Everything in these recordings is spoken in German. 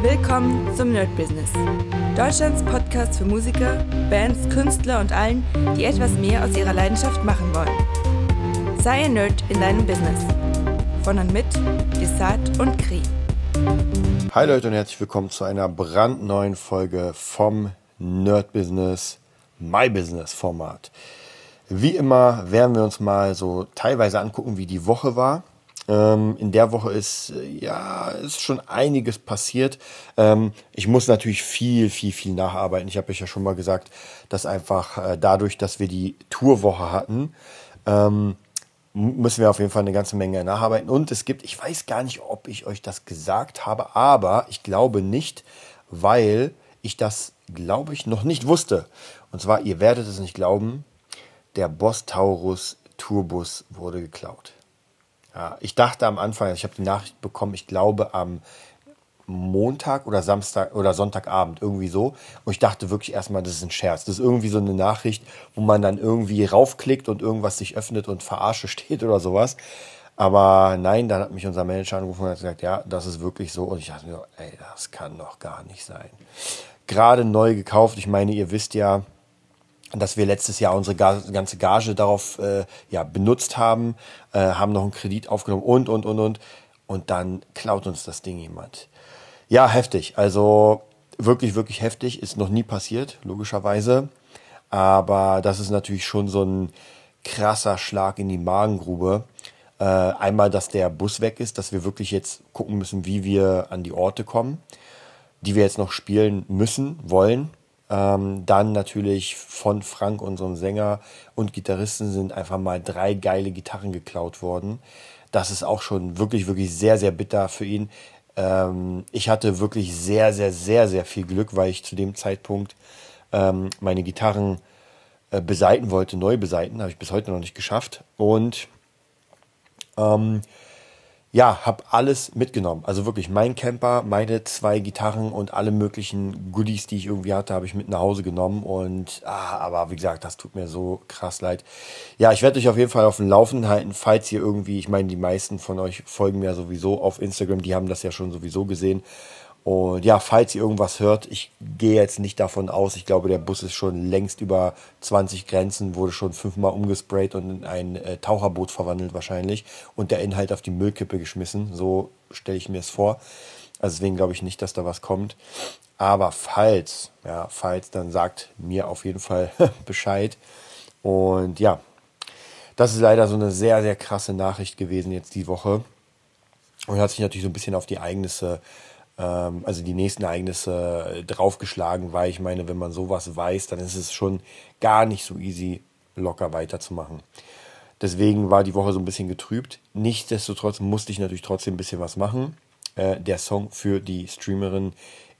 Willkommen zum Nerd Business. Deutschlands Podcast für Musiker, Bands, Künstler und allen, die etwas mehr aus ihrer Leidenschaft machen wollen. Sei ein Nerd in deinem Business. Von und mit Desart und Kri. Hi Leute und herzlich willkommen zu einer brandneuen Folge vom Nerd Business, My Business Format. Wie immer werden wir uns mal so teilweise angucken, wie die Woche war. Ähm, in der Woche ist äh, ja ist schon einiges passiert. Ähm, ich muss natürlich viel, viel, viel nacharbeiten. Ich habe euch ja schon mal gesagt, dass einfach äh, dadurch, dass wir die Tourwoche hatten, ähm, müssen wir auf jeden Fall eine ganze Menge nacharbeiten. Und es gibt, ich weiß gar nicht, ob ich euch das gesagt habe, aber ich glaube nicht, weil ich das, glaube ich, noch nicht wusste. Und zwar, ihr werdet es nicht glauben, der Boss Taurus Tourbus wurde geklaut. Ja, ich dachte am Anfang, ich habe die Nachricht bekommen, ich glaube am Montag oder Samstag oder Sonntagabend, irgendwie so. Und ich dachte wirklich erstmal, das ist ein Scherz. Das ist irgendwie so eine Nachricht, wo man dann irgendwie raufklickt und irgendwas sich öffnet und verarsche steht oder sowas. Aber nein, dann hat mich unser Manager angerufen und hat gesagt, ja, das ist wirklich so. Und ich dachte mir, ey, das kann doch gar nicht sein. Gerade neu gekauft. Ich meine, ihr wisst ja, dass wir letztes Jahr unsere ganze Gage darauf äh, ja, benutzt haben, äh, haben noch einen Kredit aufgenommen und, und, und, und. Und dann klaut uns das Ding jemand. Ja, heftig. Also wirklich, wirklich heftig. Ist noch nie passiert, logischerweise. Aber das ist natürlich schon so ein krasser Schlag in die Magengrube. Äh, einmal, dass der Bus weg ist, dass wir wirklich jetzt gucken müssen, wie wir an die Orte kommen, die wir jetzt noch spielen müssen, wollen. Ähm, dann natürlich von Frank, unserem Sänger und Gitarristen, sind einfach mal drei geile Gitarren geklaut worden. Das ist auch schon wirklich, wirklich sehr, sehr bitter für ihn. Ähm, ich hatte wirklich sehr, sehr, sehr, sehr viel Glück, weil ich zu dem Zeitpunkt ähm, meine Gitarren äh, beseiten wollte, neu beseiten. Habe ich bis heute noch nicht geschafft. Und ähm, ja, habe alles mitgenommen. Also wirklich mein Camper, meine zwei Gitarren und alle möglichen Goodies, die ich irgendwie hatte, habe ich mit nach Hause genommen. Und ah, aber wie gesagt, das tut mir so krass leid. Ja, ich werde euch auf jeden Fall auf dem Laufenden halten, falls ihr irgendwie, ich meine, die meisten von euch folgen mir sowieso auf Instagram, die haben das ja schon sowieso gesehen. Und ja, falls ihr irgendwas hört, ich gehe jetzt nicht davon aus, ich glaube, der Bus ist schon längst über 20 Grenzen, wurde schon fünfmal umgesprayt und in ein äh, Taucherboot verwandelt wahrscheinlich und der Inhalt auf die Müllkippe geschmissen. So stelle ich mir es vor. Also deswegen glaube ich nicht, dass da was kommt. Aber falls, ja, falls, dann sagt mir auf jeden Fall Bescheid. Und ja, das ist leider so eine sehr, sehr krasse Nachricht gewesen jetzt die Woche. Und hat sich natürlich so ein bisschen auf die Ereignisse ähm, also die nächsten Ereignisse äh, draufgeschlagen, weil ich meine, wenn man sowas weiß, dann ist es schon gar nicht so easy, locker weiterzumachen. Deswegen war die Woche so ein bisschen getrübt. Nichtsdestotrotz musste ich natürlich trotzdem ein bisschen was machen. Äh, der Song für die Streamerin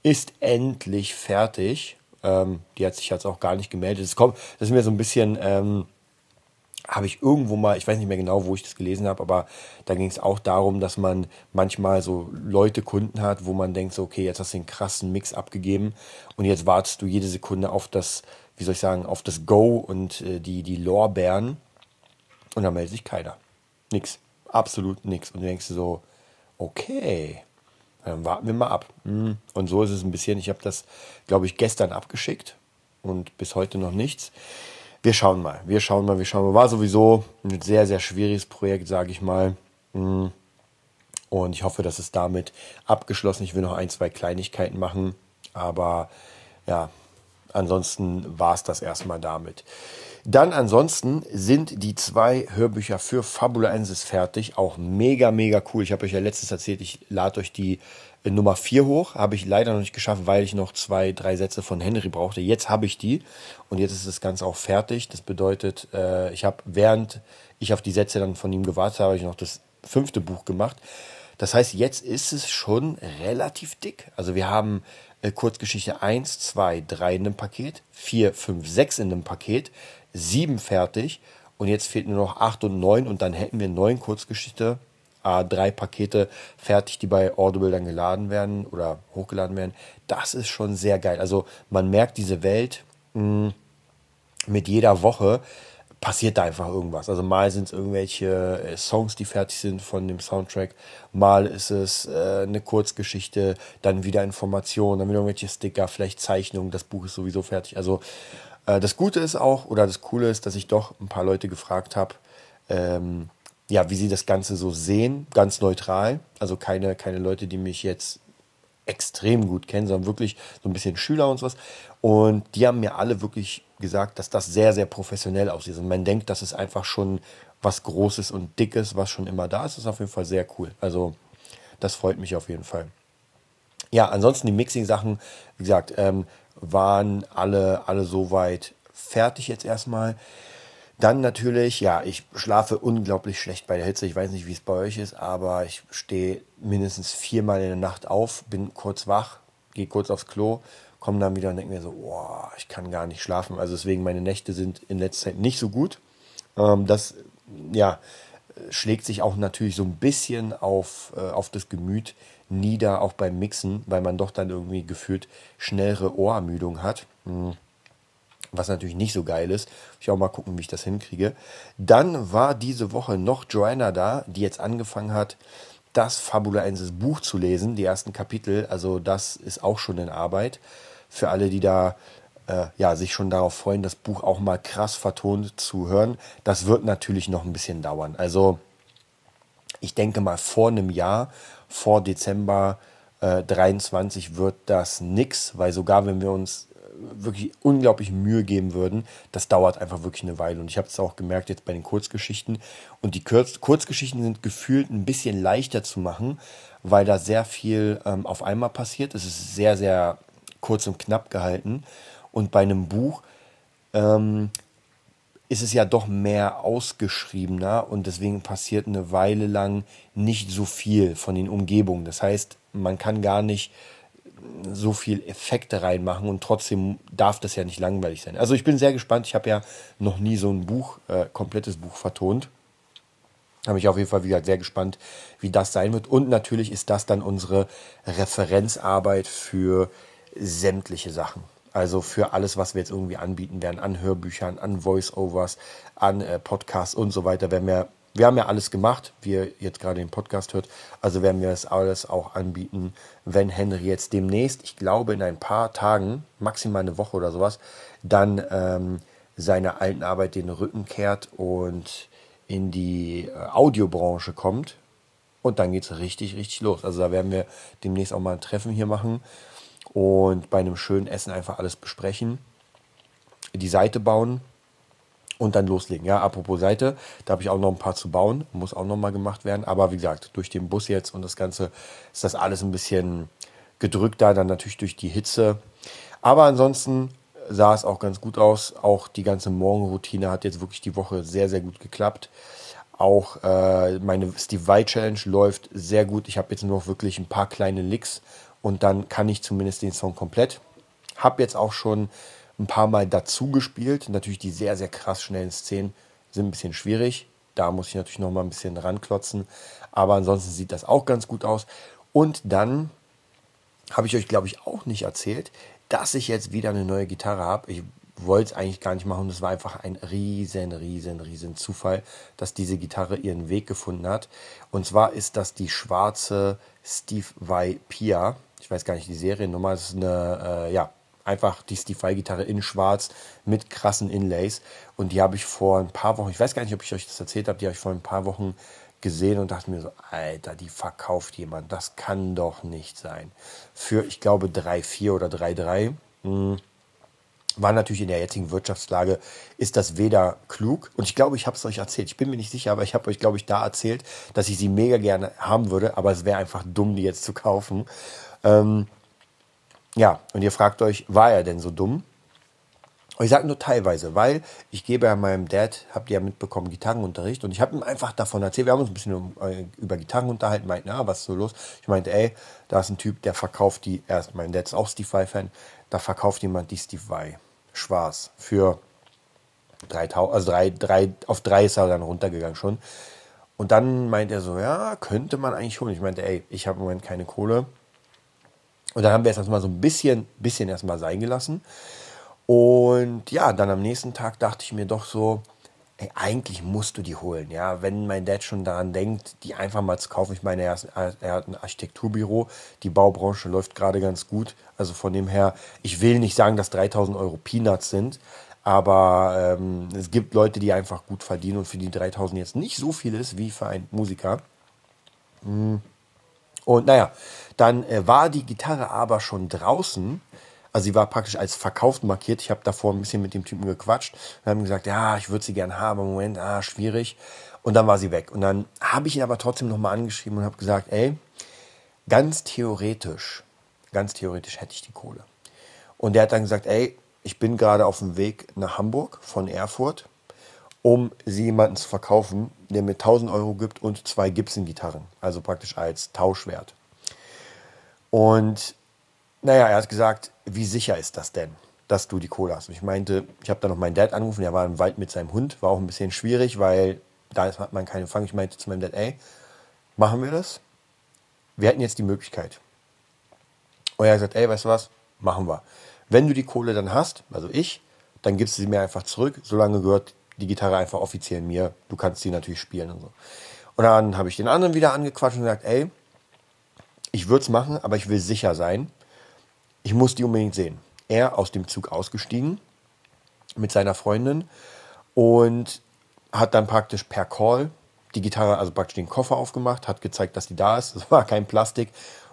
ist endlich fertig. Ähm, die hat sich jetzt auch gar nicht gemeldet. Das, kommt, das ist mir so ein bisschen ähm, habe ich irgendwo mal, ich weiß nicht mehr genau, wo ich das gelesen habe, aber da ging es auch darum, dass man manchmal so Leute, Kunden hat, wo man denkt, so, okay, jetzt hast du den krassen Mix abgegeben und jetzt wartest du jede Sekunde auf das, wie soll ich sagen, auf das Go und äh, die, die Lorbeeren und dann meldet sich keiner. Nix. Absolut nix. Und du denkst so, okay, dann warten wir mal ab. Hm. Und so ist es ein bisschen. Ich habe das, glaube ich, gestern abgeschickt und bis heute noch nichts wir schauen mal, wir schauen mal, wir schauen mal. War sowieso ein sehr, sehr schwieriges Projekt, sage ich mal. Mm. Und ich hoffe, dass es damit abgeschlossen. Ich will noch ein, zwei Kleinigkeiten machen. Aber ja, ansonsten war es das erstmal damit. Dann ansonsten sind die zwei Hörbücher für Fabulensis fertig. Auch mega, mega cool. Ich habe euch ja letztes erzählt, ich lade euch die Nummer 4 hoch. Habe ich leider noch nicht geschafft, weil ich noch zwei, drei Sätze von Henry brauchte. Jetzt habe ich die und jetzt ist das Ganze auch fertig. Das bedeutet, äh, ich habe während ich auf die Sätze dann von ihm gewartet habe, ich noch das fünfte Buch gemacht. Das heißt, jetzt ist es schon relativ dick. Also wir haben äh, Kurzgeschichte 1, 2, 3 in einem Paket, 4, 5, 6 in einem Paket, 7 fertig und jetzt fehlt nur noch 8 und 9 und dann hätten wir 9 Kurzgeschichte A3 Pakete fertig, die bei Audible dann geladen werden oder hochgeladen werden. Das ist schon sehr geil. Also man merkt diese Welt mh, hm, mit jeder Woche passiert da einfach irgendwas. Also mal sind es irgendwelche äh, Songs, die fertig sind von dem Soundtrack, mal ist es äh, eine Kurzgeschichte, dann wieder Informationen, dann wieder irgendwelche Sticker, vielleicht Zeichnungen, das Buch ist sowieso fertig. Also äh, das Gute ist auch, oder das Coole ist, dass ich doch ein paar Leute gefragt habe, ähm, ja, wie sie das Ganze so sehen, ganz neutral. Also keine, keine Leute, die mich jetzt extrem gut kennen, sondern wirklich so ein bisschen Schüler und sowas. Und die haben mir alle wirklich gesagt, dass das sehr, sehr professionell aussieht. Und man denkt, das ist einfach schon was Großes und Dickes, was schon immer da ist. Das ist auf jeden Fall sehr cool. Also das freut mich auf jeden Fall. Ja, ansonsten die Mixing-Sachen, wie gesagt, ähm, waren alle, alle soweit fertig jetzt erstmal. Dann natürlich, ja, ich schlafe unglaublich schlecht bei der Hitze. Ich weiß nicht, wie es bei euch ist, aber ich stehe mindestens viermal in der Nacht auf, bin kurz wach, gehe kurz aufs Klo, komme dann wieder und denke mir so, boah, ich kann gar nicht schlafen. Also deswegen, meine Nächte sind in letzter Zeit nicht so gut. Ähm, das, ja, schlägt sich auch natürlich so ein bisschen auf, äh, auf das Gemüt nieder, auch beim Mixen, weil man doch dann irgendwie gefühlt schnellere Ohrermüdung hat. Mhm was natürlich nicht so geil ist. Ich auch mal gucken, wie ich das hinkriege. Dann war diese Woche noch Joanna da, die jetzt angefangen hat, das Fabulaensis Buch zu lesen, die ersten Kapitel. Also das ist auch schon in Arbeit. Für alle, die da äh, ja, sich schon darauf freuen, das Buch auch mal krass vertont zu hören. Das wird natürlich noch ein bisschen dauern. Also ich denke mal vor einem Jahr, vor Dezember äh, 23 wird das nix, weil sogar wenn wir uns wirklich unglaublich Mühe geben würden, das dauert einfach wirklich eine Weile. Und ich habe es auch gemerkt jetzt bei den Kurzgeschichten. Und die Kurz Kurzgeschichten sind gefühlt ein bisschen leichter zu machen, weil da sehr viel ähm, auf einmal passiert. Es ist sehr, sehr kurz und knapp gehalten. Und bei einem Buch ähm, ist es ja doch mehr ausgeschriebener und deswegen passiert eine Weile lang nicht so viel von den Umgebungen. Das heißt, man kann gar nicht so viel Effekte reinmachen und trotzdem darf das ja nicht langweilig sein. Also ich bin sehr gespannt. Ich habe ja noch nie so ein Buch, äh, komplettes Buch vertont. Da bin ich auf jeden Fall wieder sehr gespannt, wie das sein wird. Und natürlich ist das dann unsere Referenzarbeit für sämtliche Sachen. Also für alles, was wir jetzt irgendwie anbieten werden, an Hörbüchern, an Voice-Overs, an äh, Podcasts und so weiter, werden wir wir haben ja alles gemacht, wie ihr jetzt gerade den Podcast hört. Also werden wir das alles auch anbieten, wenn Henry jetzt demnächst, ich glaube in ein paar Tagen, maximal eine Woche oder sowas, dann ähm, seiner alten Arbeit den Rücken kehrt und in die äh, Audiobranche kommt. Und dann geht es richtig, richtig los. Also da werden wir demnächst auch mal ein Treffen hier machen und bei einem schönen Essen einfach alles besprechen. Die Seite bauen, und dann loslegen. Ja, apropos Seite, da habe ich auch noch ein paar zu bauen, muss auch noch mal gemacht werden. Aber wie gesagt, durch den Bus jetzt und das Ganze ist das alles ein bisschen gedrückter, dann natürlich durch die Hitze. Aber ansonsten sah es auch ganz gut aus. Auch die ganze Morgenroutine hat jetzt wirklich die Woche sehr, sehr gut geklappt. Auch äh, meine Steve Vai Challenge läuft sehr gut. Ich habe jetzt nur noch wirklich ein paar kleine Licks und dann kann ich zumindest den Song komplett. Habe jetzt auch schon ein paar Mal dazu gespielt. Natürlich die sehr, sehr krass schnellen Szenen sind ein bisschen schwierig. Da muss ich natürlich noch mal ein bisschen ranklotzen. Aber ansonsten sieht das auch ganz gut aus. Und dann habe ich euch, glaube ich, auch nicht erzählt, dass ich jetzt wieder eine neue Gitarre habe. Ich wollte es eigentlich gar nicht machen. Das war einfach ein riesen, riesen, riesen Zufall, dass diese Gitarre ihren Weg gefunden hat. Und zwar ist das die schwarze Steve Vai Pia. Ich weiß gar nicht die Seriennummer. Das ist eine, äh, ja, einfach die Steve-Gitarre in schwarz mit krassen Inlays. Und die habe ich vor ein paar Wochen, ich weiß gar nicht, ob ich euch das erzählt habe, die habe ich vor ein paar Wochen gesehen und dachte mir so, Alter, die verkauft jemand. Das kann doch nicht sein. Für, ich glaube, 3,4 oder 3,3. Hm. War natürlich in der jetzigen Wirtschaftslage, ist das weder klug, und ich glaube, ich habe es euch erzählt, ich bin mir nicht sicher, aber ich habe euch, glaube ich, da erzählt, dass ich sie mega gerne haben würde, aber es wäre einfach dumm, die jetzt zu kaufen. Ähm, ja, und ihr fragt euch, war er denn so dumm? Und ich sage nur teilweise, weil ich gebe ja meinem Dad, habt ihr ja mitbekommen, Gitarrenunterricht und ich habe ihm einfach davon erzählt, wir haben uns ein bisschen äh, über Gitarren unterhalten, meinten, na, was ist so los? Ich meinte, ey, da ist ein Typ, der verkauft die, erst mein Dad ist auch Steve Vai-Fan, da verkauft jemand die Steve Vai, schwarz, für 3000, also drei, drei, auf drei ist er dann runtergegangen schon. Und dann meint er so, ja, könnte man eigentlich holen. Ich meinte, ey, ich habe im Moment keine Kohle, und dann haben wir es erstmal so ein bisschen, bisschen erstmal sein gelassen. Und ja, dann am nächsten Tag dachte ich mir doch so, ey, eigentlich musst du die holen. Ja, wenn mein Dad schon daran denkt, die einfach mal zu kaufen. Ich meine, er, hat ein Architekturbüro, die Baubranche läuft gerade ganz gut. Also von dem her, ich will nicht sagen, dass 3000 Euro Peanuts sind, aber ähm, es gibt Leute, die einfach gut verdienen und für die 3000 jetzt nicht so viel ist wie für einen Musiker. Hm. Und naja, dann äh, war die Gitarre aber schon draußen also sie war praktisch als verkauft markiert. Ich habe davor ein bisschen mit dem Typen gequatscht und haben gesagt, ja, ich würde sie gerne haben, Moment, ah, schwierig. Und dann war sie weg. Und dann habe ich ihn aber trotzdem nochmal angeschrieben und habe gesagt, ey, ganz theoretisch, ganz theoretisch hätte ich die Kohle. Und der hat dann gesagt, ey, ich bin gerade auf dem Weg nach Hamburg von Erfurt, um sie jemanden zu verkaufen, der mir 1000 Euro gibt und zwei Gibson-Gitarren, also praktisch als Tauschwert. Und naja, er hat gesagt, wie sicher ist das denn, dass du die Kohle hast? Und ich meinte, ich habe da noch meinen Dad angerufen, der war im Wald mit seinem Hund, war auch ein bisschen schwierig, weil da hat man keinen Fang. Ich meinte zu meinem Dad, ey, machen wir das? Wir hätten jetzt die Möglichkeit. Und er hat gesagt, ey, weißt du was? Machen wir. Wenn du die Kohle dann hast, also ich, dann gibst du sie mir einfach zurück. Solange gehört die Gitarre einfach offiziell mir. Du kannst sie natürlich spielen und so. Und dann habe ich den anderen wieder angequatscht und gesagt, ey, ich würde es machen, aber ich will sicher sein. Ich muss die unbedingt sehen. Er aus dem Zug ausgestiegen mit seiner Freundin und hat dann praktisch per Call die Gitarre, also praktisch den Koffer aufgemacht, hat gezeigt, dass die da ist. Es war kein Plastik.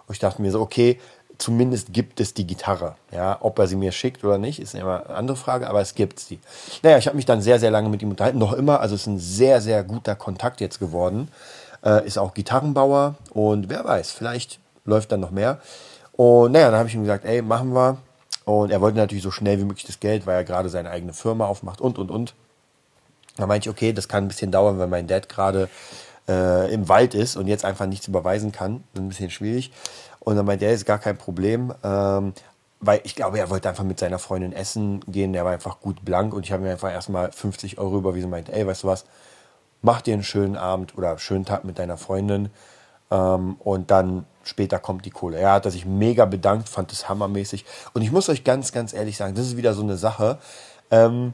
Und ich dachte mir so, okay, zumindest gibt es die Gitarre. Ja, ob er sie mir schickt oder nicht, ist immer eine andere Frage, aber es gibt sie. Naja, ich habe mich dann sehr, sehr lange mit ihm unterhalten, noch immer. Also es ist ein sehr, sehr guter Kontakt jetzt geworden. Äh, ist auch Gitarrenbauer und wer weiß, vielleicht läuft dann noch mehr. Und naja, dann habe ich ihm gesagt, ey, machen wir. Und er wollte natürlich so schnell wie möglich das Geld, weil er gerade seine eigene Firma aufmacht und, und, und. Da meinte ich, okay, das kann ein bisschen dauern, weil mein Dad gerade äh, im Wald ist und jetzt einfach nichts überweisen kann. Ein bisschen schwierig. Und dann meinte er, ist gar kein Problem. Ähm, weil ich glaube, er wollte einfach mit seiner Freundin essen gehen. Der war einfach gut blank und ich habe mir einfach erstmal 50 Euro überwiesen und meinte, ey, weißt du was, mach dir einen schönen Abend oder schönen Tag mit deiner Freundin. Ähm, und dann später kommt die Kohle. Er hat sich mega bedankt, fand es hammermäßig. Und ich muss euch ganz, ganz ehrlich sagen, das ist wieder so eine Sache. Ähm,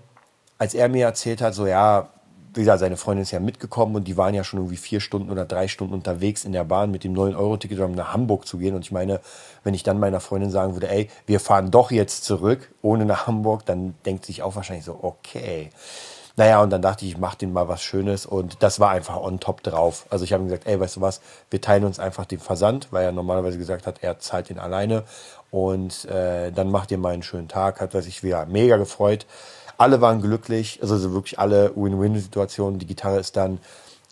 als er mir erzählt hat, so ja, wie gesagt, seine Freundin ist ja mitgekommen und die waren ja schon irgendwie vier Stunden oder drei Stunden unterwegs in der Bahn mit dem 9-Euro-Ticket, um nach Hamburg zu gehen. Und ich meine, wenn ich dann meiner Freundin sagen würde, ey, wir fahren doch jetzt zurück, ohne nach Hamburg, dann denkt sich auch wahrscheinlich so, okay. Naja, und dann dachte ich, ich mache denen mal was Schönes und das war einfach on top drauf. Also ich habe gesagt, ey, weißt du was, wir teilen uns einfach den Versand, weil er normalerweise gesagt hat, er zahlt den alleine und äh, dann macht ihr mal einen schönen Tag. Hat er sich wieder mega gefreut. Alle waren glücklich, also wirklich alle Win-Win-Situationen. Die Gitarre ist dann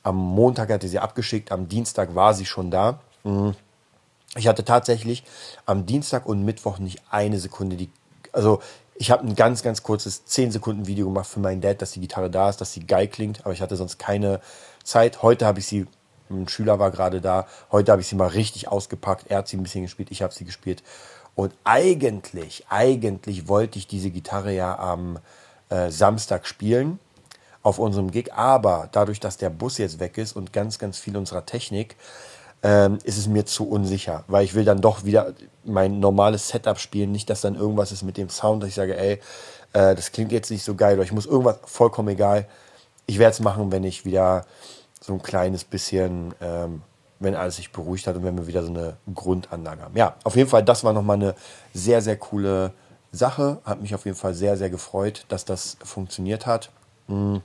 am Montag hatte sie abgeschickt, am Dienstag war sie schon da. Mhm. Ich hatte tatsächlich am Dienstag und Mittwoch nicht eine Sekunde die, also ich habe ein ganz, ganz kurzes 10 Sekunden Video gemacht für meinen Dad, dass die Gitarre da ist, dass sie geil klingt, aber ich hatte sonst keine Zeit. Heute habe ich sie, ein Schüler war gerade da, heute habe ich sie mal richtig ausgepackt. Er hat sie ein bisschen gespielt, ich habe sie gespielt. Und eigentlich, eigentlich wollte ich diese Gitarre ja am äh, Samstag spielen auf unserem Gig, aber dadurch, dass der Bus jetzt weg ist und ganz, ganz viel unserer Technik, ähm, ist es mir zu unsicher, weil ich will dann doch wieder mein normales Setup spielen, nicht, dass dann irgendwas ist mit dem Sound, dass ich sage, ey, äh, das klingt jetzt nicht so geil oder ich muss irgendwas, vollkommen egal. Ich werde es machen, wenn ich wieder so ein kleines bisschen, ähm, wenn alles sich beruhigt hat und wenn wir wieder so eine Grundanlage haben. Ja, auf jeden Fall, das war nochmal eine sehr, sehr coole Sache. Hat mich auf jeden Fall sehr, sehr gefreut, dass das funktioniert hat. Mm.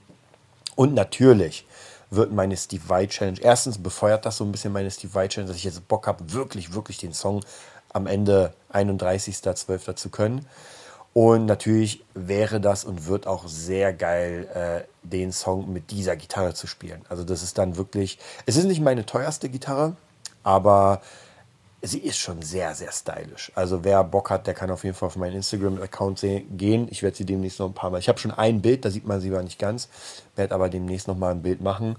Und natürlich wird meine Steve Vai Challenge. Erstens befeuert das so ein bisschen meine Steve Vai Challenge, dass ich jetzt Bock habe, wirklich, wirklich den Song am Ende 31.12. zu können. Und natürlich wäre das und wird auch sehr geil, äh, den Song mit dieser Gitarre zu spielen. Also das ist dann wirklich, es ist nicht meine teuerste Gitarre, aber sie ist schon sehr, sehr stylisch. Also wer Bock hat, der kann auf jeden Fall auf meinen Instagram-Account gehen. Ich werde sie demnächst noch ein paar Mal. Ich habe schon ein Bild, da sieht man sie aber nicht ganz. Werde aber demnächst noch mal ein Bild machen.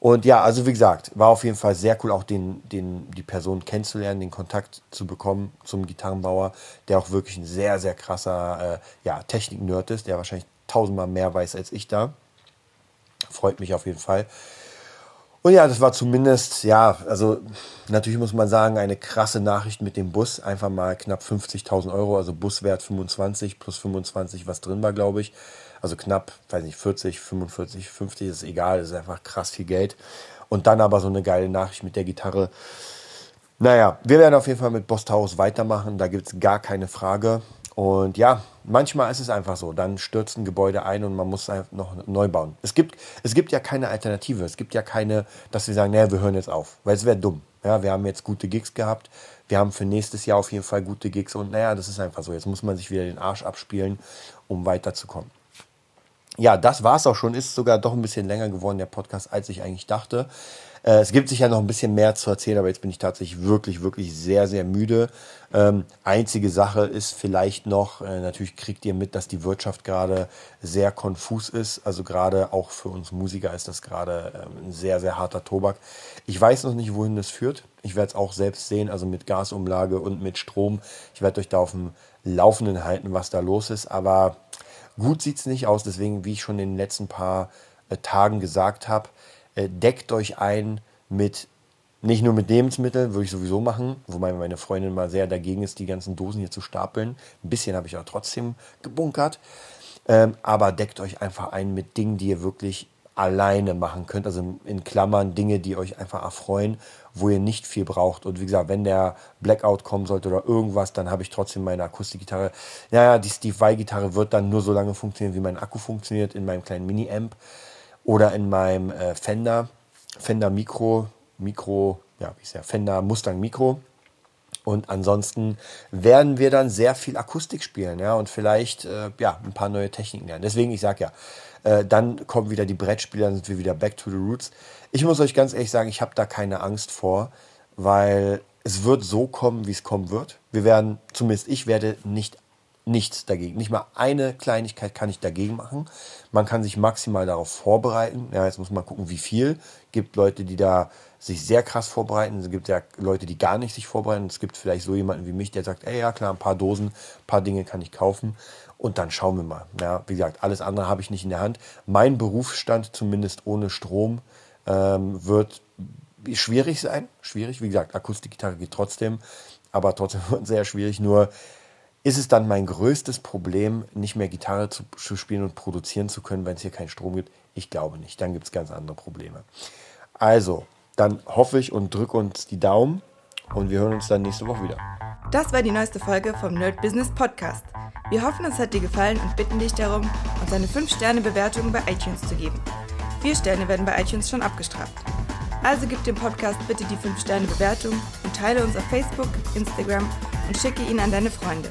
Und ja, also wie gesagt, war auf jeden Fall sehr cool, auch den, den, die Person kennenzulernen, den Kontakt zu bekommen zum Gitarrenbauer, der auch wirklich ein sehr, sehr krasser äh, ja, Technik-Nerd ist, der wahrscheinlich tausendmal mehr weiß als ich da. Freut mich auf jeden Fall. Und ja, das war zumindest, ja, also natürlich muss man sagen, eine krasse Nachricht mit dem Bus. Einfach mal knapp 50.000 Euro, also Buswert 25 plus 25, was drin war, glaube ich. Also knapp, weiß nicht, 40, 45, 50 ist egal, ist einfach krass viel Geld. Und dann aber so eine geile Nachricht mit der Gitarre. Naja, wir werden auf jeden Fall mit Boss Taurus weitermachen, da gibt es gar keine Frage. Und ja, manchmal ist es einfach so. Dann stürzt ein Gebäude ein und man muss einfach noch neu bauen. Es gibt, es gibt ja keine Alternative. Es gibt ja keine, dass wir sagen, naja, wir hören jetzt auf. Weil es wäre dumm. Ja, wir haben jetzt gute Gigs gehabt. Wir haben für nächstes Jahr auf jeden Fall gute Gigs. Und naja, das ist einfach so. Jetzt muss man sich wieder den Arsch abspielen, um weiterzukommen. Ja, das war es auch schon. Ist sogar doch ein bisschen länger geworden, der Podcast, als ich eigentlich dachte. Äh, es gibt sicher noch ein bisschen mehr zu erzählen, aber jetzt bin ich tatsächlich wirklich, wirklich sehr, sehr müde. Ähm, einzige Sache ist vielleicht noch, äh, natürlich kriegt ihr mit, dass die Wirtschaft gerade sehr konfus ist. Also gerade auch für uns Musiker ist das gerade ähm, ein sehr, sehr harter Tobak. Ich weiß noch nicht, wohin das führt. Ich werde es auch selbst sehen, also mit Gasumlage und mit Strom. Ich werde euch da auf dem Laufenden halten, was da los ist. Aber gut sieht es nicht aus. Deswegen, wie ich schon in den letzten paar äh, Tagen gesagt habe, deckt euch ein mit nicht nur mit Lebensmitteln, würde ich sowieso machen, wobei meine Freundin mal sehr dagegen ist, die ganzen Dosen hier zu stapeln. Ein bisschen habe ich auch trotzdem gebunkert. Ähm, aber deckt euch einfach ein mit Dingen, die ihr wirklich alleine machen könnt. Also in Klammern Dinge, die euch einfach erfreuen, wo ihr nicht viel braucht. Und wie gesagt, wenn der Blackout kommen sollte oder irgendwas, dann habe ich trotzdem meine Akustikgitarre. Naja, die Steve Vai-Gitarre wird dann nur so lange funktionieren, wie mein Akku funktioniert in meinem kleinen Mini-Amp oder in meinem äh, Fender, Fender Micro, Micro, ja, wie ist der, Fender Mustang Micro. Und ansonsten werden wir dann sehr viel Akustik spielen, ja, und vielleicht, äh, ja, ein paar neue Techniken lernen. Deswegen, ich sage ja, äh, dann kommen wieder die Brettspieler, dann sind wir wieder back to the roots. Ich muss euch ganz ehrlich sagen, ich habe da keine Angst vor, weil es wird so kommen, wie es kommen wird. Wir werden, zumindest ich werde nicht nichts dagegen. Nicht mal eine Kleinigkeit kann ich dagegen machen. Man kann sich maximal darauf vorbereiten. Ja, jetzt muss man gucken, wie viel. Es gibt Leute, die da sich sehr krass vorbereiten. Es gibt ja Leute, die gar nicht sich vorbereiten. Es gibt vielleicht so jemanden wie mich, der sagt, ey, ja klar, ein paar Dosen, ein paar Dinge kann ich kaufen. Und dann schauen wir mal. Ja, wie gesagt, alles andere habe ich nicht in der Hand. Mein Berufsstand, zumindest ohne Strom, ähm, wird schwierig sein. Schwierig. Wie gesagt, Akustikgitarre geht trotzdem. Aber trotzdem sehr schwierig. Nur ist es dann mein größtes Problem, nicht mehr Gitarre zu, zu spielen und produzieren zu können, wenn es hier keinen Strom gibt? Ich glaube nicht. Dann gibt es ganz andere Probleme. Also, dann hoffe ich und drücke uns die Daumen und wir hören uns dann nächste Woche wieder. Das war die neueste Folge vom Nerd Business Podcast. Wir hoffen, es hat dir gefallen und bitten dich darum, uns eine 5-Sterne-Bewertung bei iTunes zu geben. Vier Sterne werden bei iTunes schon abgestraft. Also gib dem Podcast bitte die 5-Sterne-Bewertung und teile uns auf Facebook, Instagram und schicke ihn an deine Freunde.